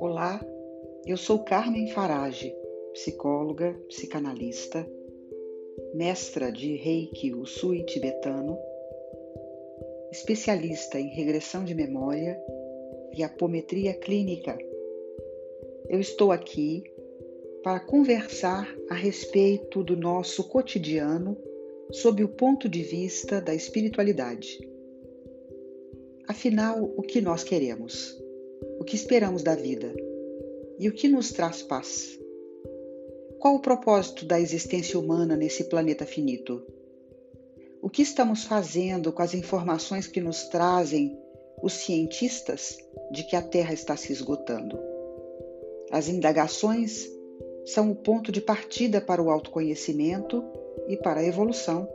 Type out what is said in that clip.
Olá, eu sou Carmen Farage, psicóloga, psicanalista, mestra de Reiki Usui tibetano, especialista em regressão de memória e apometria clínica. Eu estou aqui para conversar a respeito do nosso cotidiano sob o ponto de vista da espiritualidade. Afinal, o que nós queremos? O que esperamos da vida? E o que nos traz paz? Qual o propósito da existência humana nesse planeta finito? O que estamos fazendo com as informações que nos trazem os cientistas de que a Terra está se esgotando? As indagações são o ponto de partida para o autoconhecimento e para a evolução.